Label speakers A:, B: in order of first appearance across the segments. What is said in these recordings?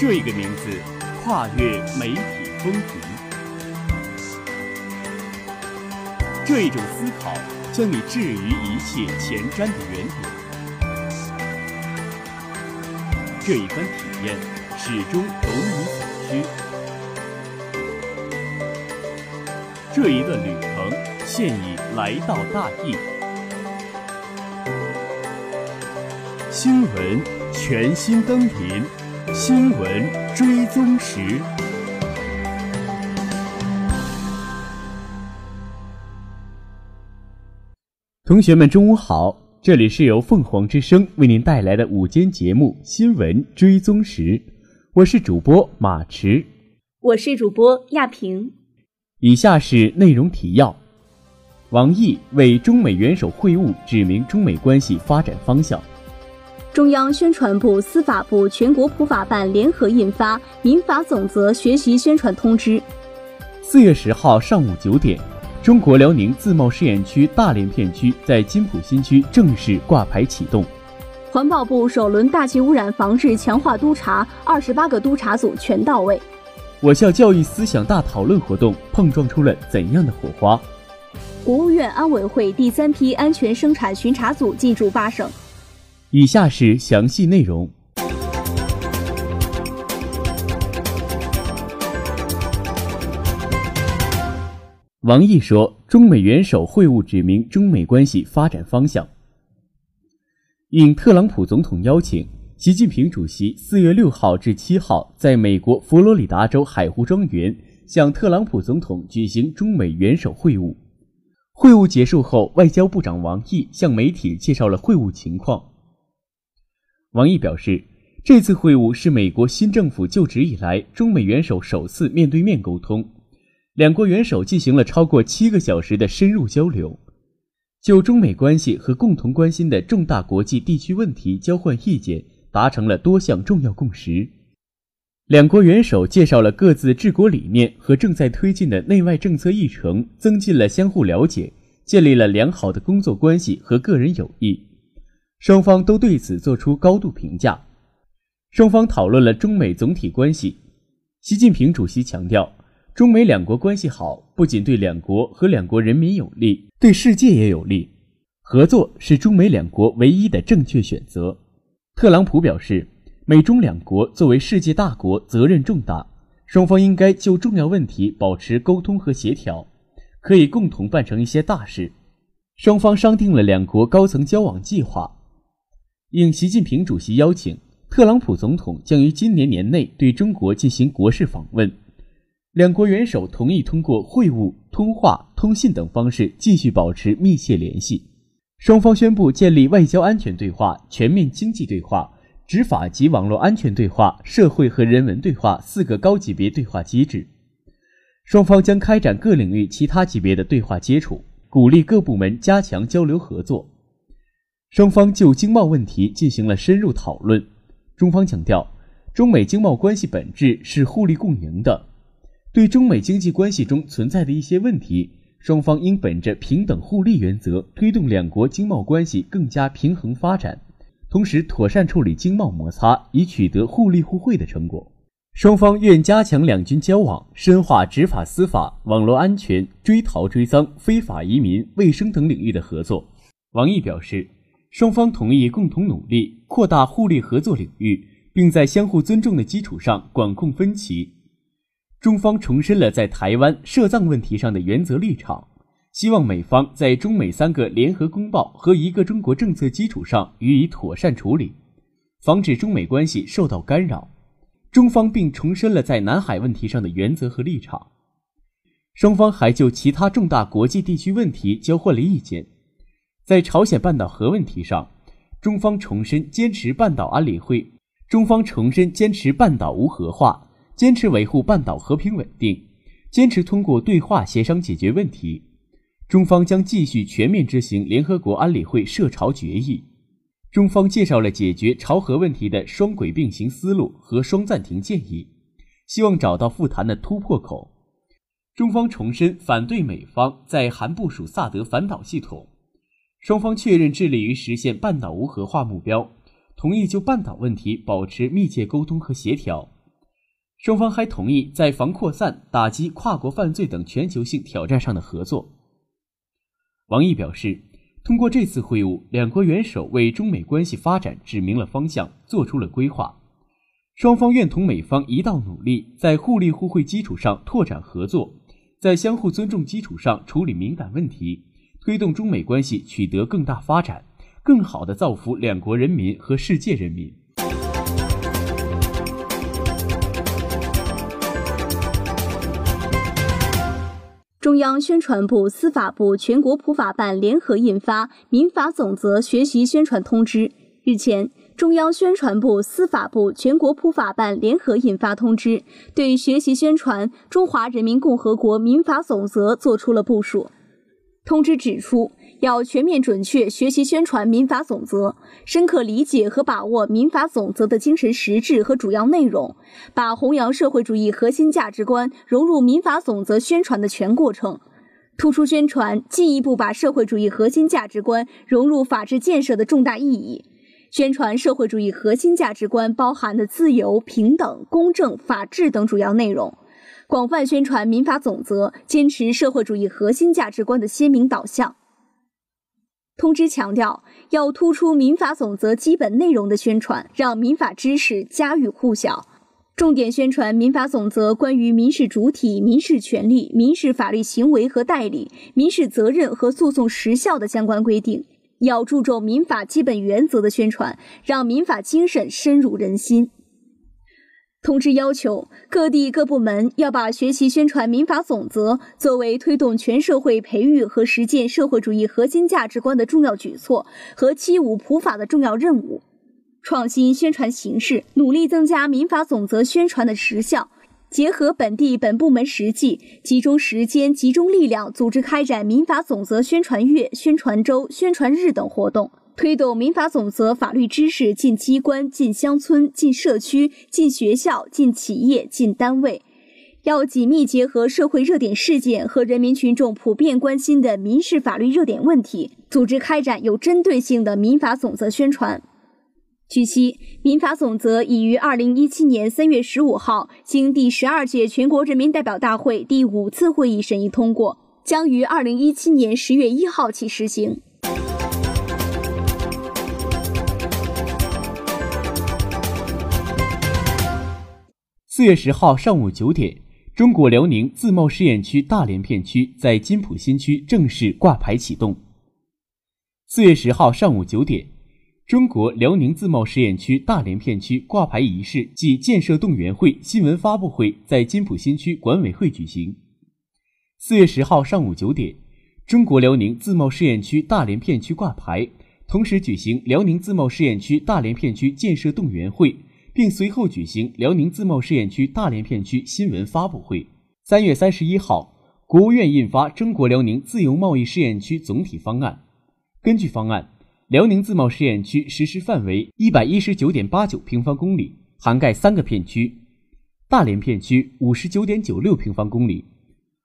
A: 这一个名字跨越媒体风云，这一种思考将你置于一切前瞻的原点，这一番体验始终懂你所需。这一段旅程现已来到大地，新闻全新登临。新闻追踪时，同学们中午好，这里是由凤凰之声为您带来的午间节目《新闻追踪时》，我是主播马驰，
B: 我是主播亚平。
A: 以下是内容提要：王毅为中美元首会晤指明中美关系发展方向。
B: 中央宣传部、司法部、全国普法办联合印发《民法总则学习宣传通知》。
A: 四月十号上午九点，中国辽宁自贸试验区大连片区在金浦新区正式挂牌启动。
B: 环保部首轮大气污染防治强化督查，二十八个督查组全到位。
A: 我校教育思想大讨论活动碰撞出了怎样的火花？
B: 国务院安委会第三批安全生产巡查组进驻八省。
A: 以下是详细内容。王毅说：“中美元首会晤指明中美关系发展方向。”应特朗普总统邀请，习近平主席四月六号至七号在美国佛罗里达州海湖庄园向特朗普总统举行中美元首会晤。会晤结束后，外交部长王毅向媒体介绍了会晤情况。王毅表示，这次会晤是美国新政府就职以来中美元首首次面对面沟通，两国元首进行了超过七个小时的深入交流，就中美关系和共同关心的重大国际地区问题交换意见，达成了多项重要共识。两国元首介绍了各自治国理念和正在推进的内外政策议程，增进了相互了解，建立了良好的工作关系和个人友谊。双方都对此作出高度评价。双方讨论了中美总体关系。习近平主席强调，中美两国关系好，不仅对两国和两国人民有利，对世界也有利。合作是中美两国唯一的正确选择。特朗普表示，美中两国作为世界大国，责任重大，双方应该就重要问题保持沟通和协调，可以共同办成一些大事。双方商定了两国高层交往计划。应习近平主席邀请，特朗普总统将于今年年内对中国进行国事访问。两国元首同意通过会晤、通话、通信等方式继续保持密切联系。双方宣布建立外交安全对话、全面经济对话、执法及网络安全对话、社会和人文对话四个高级别对话机制。双方将开展各领域其他级别的对话接触，鼓励各部门加强交流合作。双方就经贸问题进行了深入讨论。中方强调，中美经贸关系本质是互利共赢的。对中美经济关系中存在的一些问题，双方应本着平等互利原则，推动两国经贸关系更加平衡发展，同时妥善处理经贸摩擦，以取得互利互惠的成果。双方愿加强两军交往，深化执法司法、网络安全、追逃追赃、非法移民、卫生等领域的合作。王毅表示。双方同意共同努力，扩大互利合作领域，并在相互尊重的基础上管控分歧。中方重申了在台湾涉藏问题上的原则立场，希望美方在中美三个联合公报和一个中国政策基础上予以妥善处理，防止中美关系受到干扰。中方并重申了在南海问题上的原则和立场。双方还就其他重大国际地区问题交换了意见。在朝鲜半岛核问题上，中方重申坚持半岛安理会，中方重申坚持半岛无核化，坚持维护半岛和平稳定，坚持通过对话协商解决问题。中方将继续全面执行联合国安理会涉朝决议。中方介绍了解决朝核问题的双轨并行思路和双暂停建议，希望找到复谈的突破口。中方重申反对美方在韩部署萨德反导系统。双方确认致力于实现半岛无核化目标，同意就半岛问题保持密切沟通和协调。双方还同意在防扩散、打击跨国犯罪等全球性挑战上的合作。王毅表示，通过这次会晤，两国元首为中美关系发展指明了方向，做出了规划。双方愿同美方一道努力，在互利互惠基础上拓展合作，在相互尊重基础上处理敏感问题，推动中美关系取得更大发展，更好地造福两国人民和世界人民。
B: 中央宣传部、司法部、全国普法办联合印发《民法总则学习宣传通知》。日前，中央宣传部、司法部、全国普法办联合印发通知，对学习宣传《中华人民共和国民法总则》作出了部署。通知指出，要全面准确学习宣传民法总则，深刻理解和把握民法总则的精神实质和主要内容，把弘扬社会主义核心价值观融入民法总则宣传的全过程，突出宣传进一步把社会主义核心价值观融入法治建设的重大意义。宣传社会主义核心价值观包含的自由、平等、公正、法治等主要内容。广泛宣传民法总则，坚持社会主义核心价值观的鲜明导向。通知强调，要突出民法总则基本内容的宣传，让民法知识家喻户晓。重点宣传民法总则关于民事主体、民事权利、民事法律行为和代理、民事责任和诉讼时效的相关规定。要注重民法基本原则的宣传，让民法精神深入人心。通知要求，各地各部门要把学习宣传民法总则作为推动全社会培育和实践社会主义核心价值观的重要举措和七五普法的重要任务，创新宣传形式，努力增加民法总则宣传的实效，结合本地本部门实际，集中时间、集中力量，组织开展民法总则宣传月、宣传周、宣传日等活动。推动民法总则法律知识进机关、进乡村、进社区、进学校、进企业、进单位，要紧密结合社会热点事件和人民群众普遍关心的民事法律热点问题，组织开展有针对性的民法总则宣传。据悉，民法总则已于二零一七年三月十五号经第十二届全国人民代表大会第五次会议审议通过，将于二零一七年十月一号起实行。
A: 四月十号上午九点，中国辽宁自贸试验区大连片区在金浦新区正式挂牌启动。四月十号上午九点，中国辽宁自贸试验区大连片区挂牌仪式暨建设动员会新闻发布会在金浦新区管委会举行。四月十号上午九点，中国辽宁自贸试验区大连片区挂牌，同时举行辽宁自贸试验区大连片区建设动员会。并随后举行辽宁自贸试验区大连片区新闻发布会。三月三十一号，国务院印发《中国辽宁自由贸易试验区总体方案》。根据方案，辽宁自贸试验区实施范围一百一十九点八九平方公里，涵盖三个片区：大连片区五十九点九六平方公里，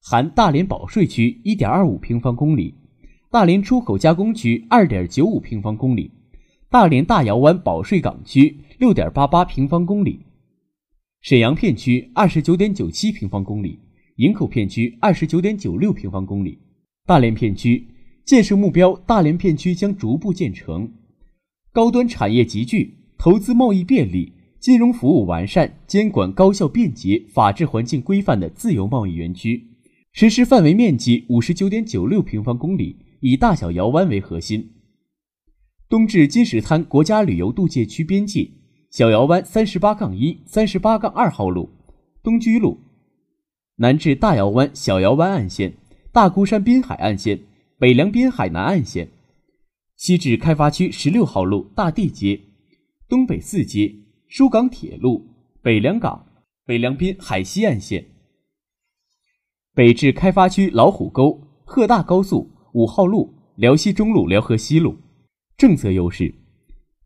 A: 含大连保税区一点二五平方公里，大连出口加工区二点九五平方公里，大连大窑湾保税港区。六点八八平方公里，沈阳片区二十九点九七平方公里，营口片区二十九点九六平方公里。大连片区建设目标：大连片区将逐步建成高端产业集聚、投资贸易便利、金融服务完善、监管高效便捷、法治环境规范的自由贸易园区。实施范围面积五十九点九六平方公里，以大小窑湾为核心，东至金石滩国家旅游度假区边界。小窑湾三十八杠一、三十八杠二号路、东居路，南至大窑湾小窑湾岸线、大孤山滨海岸线、北梁滨海南岸线，西至开发区十六号路大地街、东北四街、疏港铁路、北梁港、北梁滨海西岸线，北至开发区老虎沟、鹤大高速五号路、辽西中路、辽河西路，政策优势。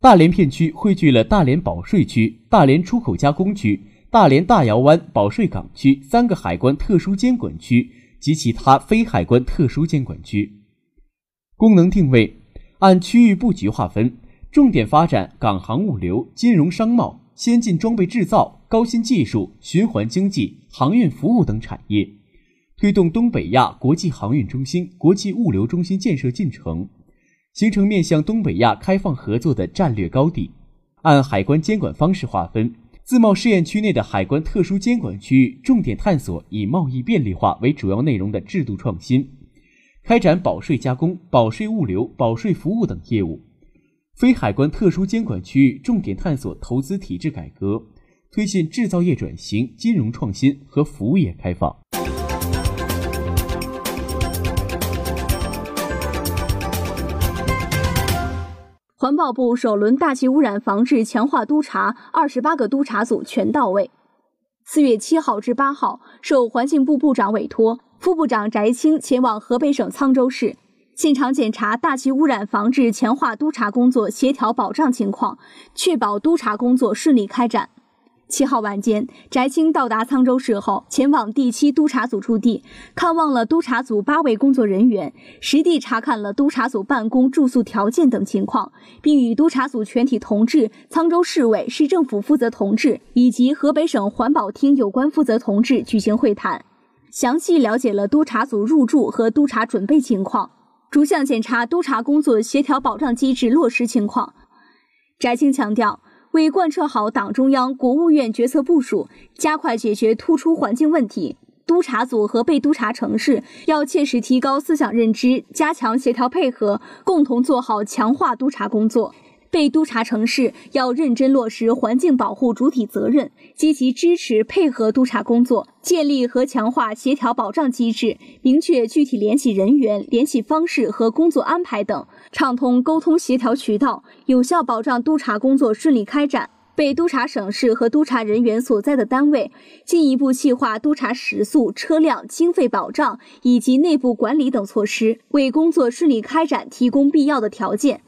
A: 大连片区汇聚了大连保税区、大连出口加工区、大连大窑湾保税港区三个海关特殊监管区及其他非海关特殊监管区。功能定位：按区域布局划分，重点发展港航物流、金融商贸、先进装备制造、高新技术、循环经济、航运服务等产业，推动东北亚国际航运中心、国际物流中心建设进程，形成面向东北亚开放合作的战略高地。按海关监管方式划分，自贸试验区内的海关特殊监管区域，重点探索以贸易便利化为主要内容的制度创新，开展保税加工、保税物流、保税服务等业务。非海关特殊监管区域重点探索投资体制改革，推进制造业转型、金融创新和服务业开放。
B: 环保部首轮大气污染防治强化督查二十八个督查组全到位。四月七号至八号，受环境部部长委托，副部长翟青前往河北省沧州市。现场检查大气污染防治强化督查工作协调保障情况，确保督查工作顺利开展。七号晚间，翟青到达沧州市后，前往第七督查组驻地，看望了督查组八位工作人员，实地查看了督查组办公、住宿条件等情况，并与督查组全体同志、沧州市委、市政府负责同志以及河北省环保厅有关负责同志举行会谈，详细了解了督查组入驻和督查准备情况。逐项检查督查工作协调保障机制落实情况。翟青强调，为贯彻好党中央、国务院决策部署，加快解决突出环境问题，督查组和被督查城市要切实提高思想认知，加强协调配合，共同做好强化督查工作。被督查城市要认真落实环境保护主体责任，积极支持配合督查工作，建立和强化协调保障机制，明确具体联系人员、联系方式和工作安排等，畅通沟通协调渠道，有效保障督查工作顺利开展。被督查省市和督查人员所在的单位，进一步细化督查时速、车辆、经费保障以及内部管理等措施，为工作顺利开展提供必要的条件。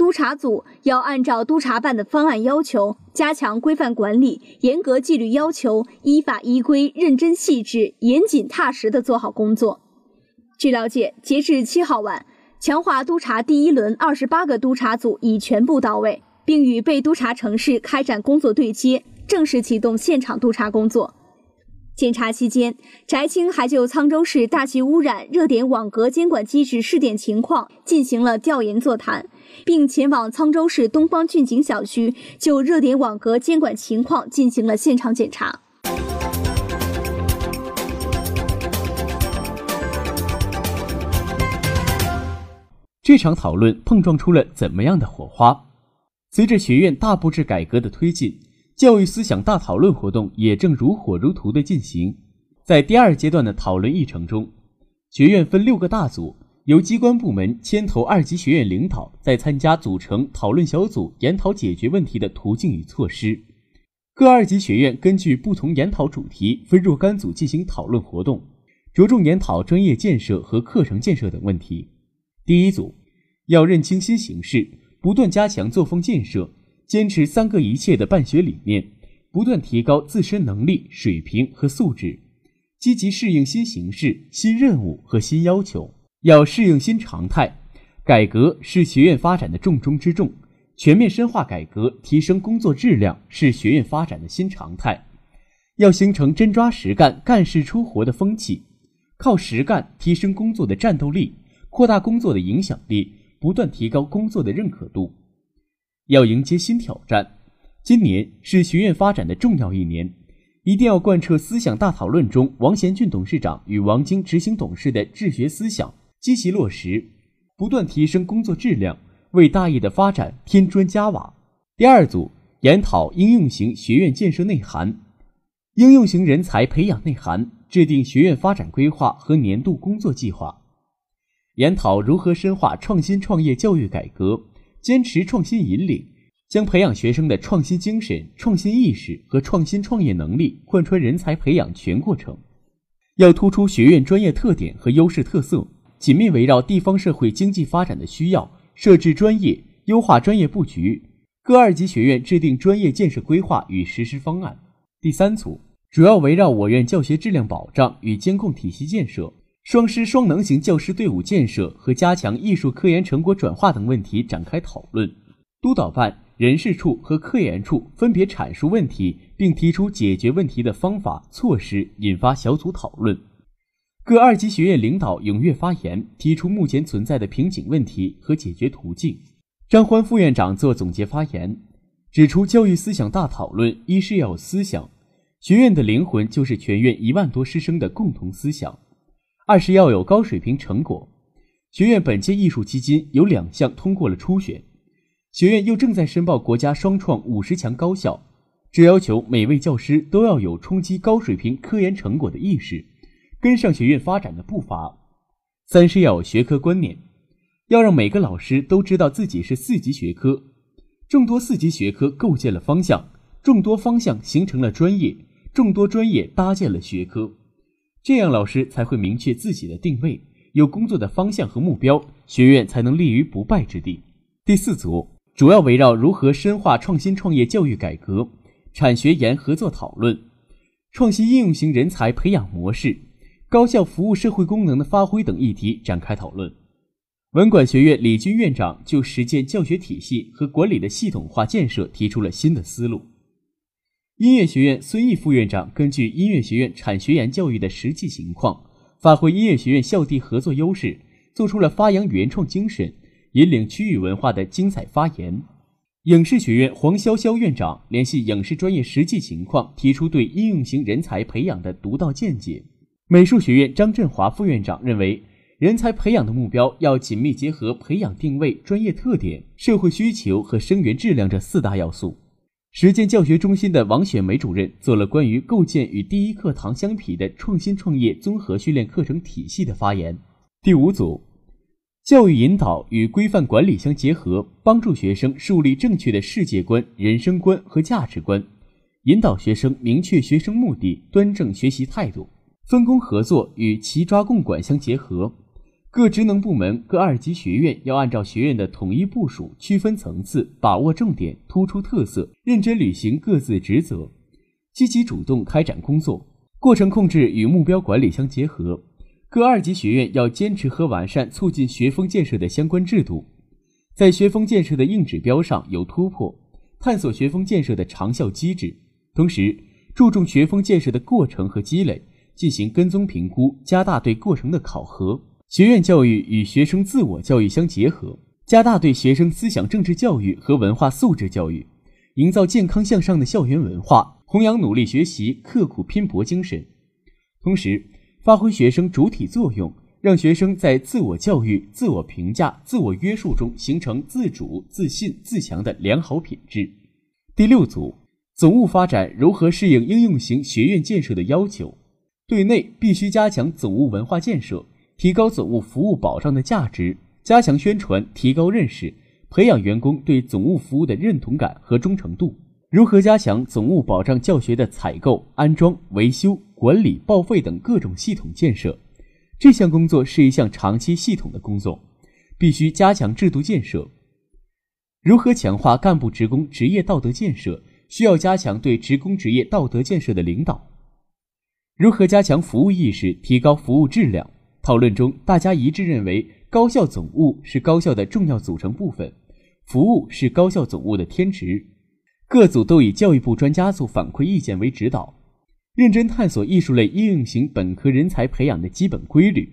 B: 督查组要按照督查办的方案要求，加强规范管理，严格纪律要求，依法依规、认真细致、严谨踏实地做好工作。据了解，截至七号晚，强化督查第一轮二十八个督查组已全部到位，并与被督查城市开展工作对接，正式启动现场督查工作。检查期间，翟青还就沧州市大气污染热点网格监管机制试点情况进行了调研座谈。并前往沧州市东方骏景小区，就热点网格监管情况进行了现场检查。
A: 这场讨论碰撞出了怎么样的火花？随着学院大布置改革的推进，教育思想大讨论活动也正如火如荼的进行。在第二阶段的讨论议程中，学院分六个大组。由机关部门牵头二级学院领导在参加组成讨论小组，研讨解决问题的途径与措施。各二级学院根据不同研讨主题分若干组进行讨论活动，着重研讨专业建设和课程建设等问题。第一组要认清新形势，不断加强作风建设，坚持“三个一切”的办学理念，不断提高自身能力水平和素质，积极适应新形势、新任务和新要求。要适应新常态，改革是学院发展的重中之重。全面深化改革，提升工作质量是学院发展的新常态。要形成真抓实干、干事出活的风气，靠实干提升工作的战斗力，扩大工作的影响力，不断提高工作的认可度。要迎接新挑战，今年是学院发展的重要一年，一定要贯彻思想大讨论中王贤俊董事长与王晶执行董事的治学思想。积极落实，不断提升工作质量，为大业的发展添砖加瓦。第二组研讨应用型学院建设内涵，应用型人才培养内涵，制定学院发展规划和年度工作计划。研讨如何深化创新创业教育改革，坚持创新引领，将培养学生的创新精神、创新意识和创新创业能力贯穿人才培养全过程。要突出学院专业特点和优势特色。紧密围绕地方社会经济发展的需要，设置专业，优化专业布局。各二级学院制定专业建设规划与实施方案。第三组主要围绕我院教学质量保障与监控体系建设、双师双能型教师队伍建设和加强艺术科研成果转化等问题展开讨论。督导办人事处和科研处分别阐述问题，并提出解决问题的方法措施，引发小组讨论。各二级学院领导踊跃发言，提出目前存在的瓶颈问题和解决途径。张欢副院长做总结发言，指出教育思想大讨论一是要有思想，学院的灵魂就是全院一万多师生的共同思想；二是要有高水平成果。学院本届艺术基金有两项通过了初选。学院又正在申报国家双创五十强高校，只要求每位教师都要有冲击高水平科研成果的意识，跟上学院发展的步伐。三是要有学科观念，要让每个老师都知道自己是四级学科，众多四级学科构建了方向，众多方向形成了专业，众多专业搭建了学科，这样老师才会明确自己的定位，有工作的方向和目标，学院才能立于不败之地。第四组。主要围绕如何深化创新创业教育改革、产学研合作讨论、创新应用型人才培养模式、高校服务社会功能的发挥等议题展开讨论。文管学院李军院长就实践教学体系和管理的系统化建设提出了新的思路。音乐学院孙毅副院长根据音乐学院产学研教育的实际情况，发挥音乐学院校地合作优势，做出了发扬原创精神。引领区域文化的精彩发言。影视学院黄潇潇院长联系影视专业实际情况，提出对应用型人才培养的独到见解。美术学院张振华副院长认为，人才培养的目标要紧密结合培养定位、专业特点、社会需求和生源质量这四大要素。实践教学中心的王雪梅主任做了关于构建与第一课堂相匹的创新创业综合训练课程体系的发言。第五组。教育引导与规范管理相结合，帮助学生树立正确的世界观、人生观和价值观，引导学生明确学生目的，端正学习态度。分工合作与齐抓共管相结合，各职能部门、各二级学院要按照学院的统一部署，区分层次，把握重点，突出特色，认真履行各自职责，积极主动开展工作。过程控制与目标管理相结合。各二级学院要坚持和完善促进学风建设的相关制度，在学风建设的硬指标上有突破，探索学风建设的长效机制，同时注重学风建设的过程和积累，进行跟踪评估，加大对过程的考核。学院教育与学生自我教育相结合，加大对学生思想政治教育和文化素质教育，营造健康向上的校园文化，弘扬努力学习、刻苦拼搏精神，同时。发挥学生主体作用，让学生在自我教育、自我评价、自我约束中形成自主、自信、自强的良好品质。第六组，总务发展如何适应应用型学院建设的要求？对内必须加强总务文化建设，提高总务服务保障的价值，加强宣传，提高认识，培养员工对总务服务的认同感和忠诚度。如何加强总务保障教学的采购、安装、维修？管理报废等各种系统建设，这项工作是一项长期系统的工作，必须加强制度建设。如何强化干部职工职业道德建设？需要加强对职工职业道德建设的领导。如何加强服务意识，提高服务质量？讨论中，大家一致认为，高校总务是高校的重要组成部分，服务是高校总务的天职。各组都以教育部专家组反馈意见为指导。认真探索艺术类应用型本科人才培养的基本规律，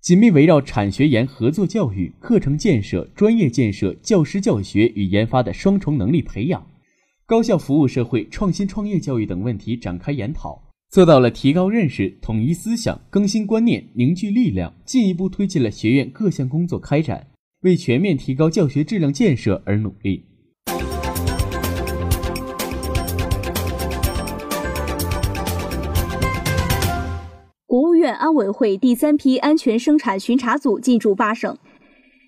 A: 紧密围绕产学研合作教育、课程建设、专业建设、教师教学与研发的双重能力培养、高校服务社会、创新创业教育等问题展开研讨，做到了提高认识、统一思想、更新观念、凝聚力量，进一步推进了学院各项工作开展，为全面提高教学质量建设而努力。
B: 国务院安委会第三批安全生产巡查组进驻八省。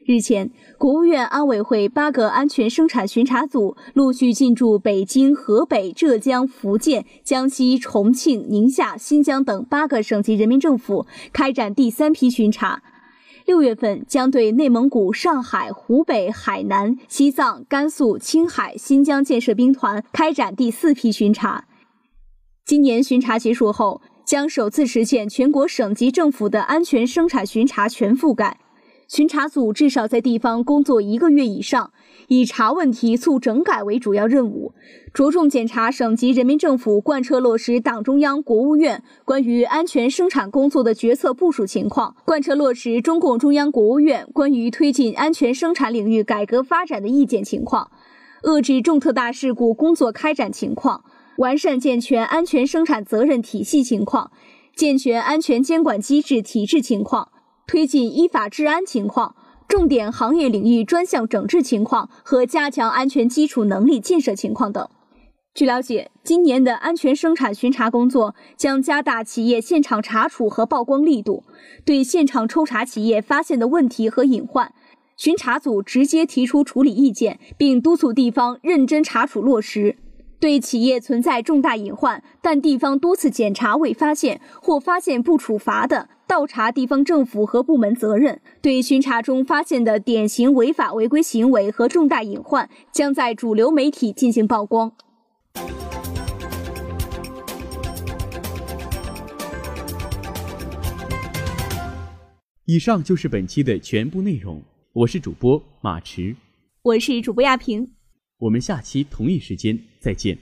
B: 日前，国务院安委会八个安全生产巡查组陆续进驻北京、河北、浙江、福建、江西、重庆、宁夏、新疆等八个省级人民政府，开展第三批巡查。六月份将对内蒙古、上海、湖北、海南、西藏、甘肃、青海、新疆建设兵团开展第四批巡查。今年巡查结束后。将首次实现全国省级政府的安全生产巡查全覆盖。巡查组至少在地方工作一个月以上，以查问题、促整改为主要任务，着重检查省级人民政府贯彻落实党中央、国务院关于安全生产工作的决策部署情况，贯彻落实中共中央、国务院关于推进安全生产领域改革发展的意见情况，遏制重特大事故工作开展情况，完善健全安全生产责任体系情况，健全安全监管机制体制情况。推进依法治安情况、重点行业领域专项整治情况和加强安全基础能力建设情况等。据了解，今年的安全生产巡查工作将加大企业现场查处和曝光力度，对现场抽查企业发现的问题和隐患，巡查组直接提出处理意见，并督促地方认真查处落实。对企业存在重大隐患但地方多次检查未发现或发现不处罚的，倒查地方政府和部门责任。对巡查中发现的典型违法违规行为和重大隐患，将在主流媒体进行曝光。
A: 以上就是本期的全部内容，我是主播马驰，
B: 我是主播亚平。
A: 我们下期同一时间再见。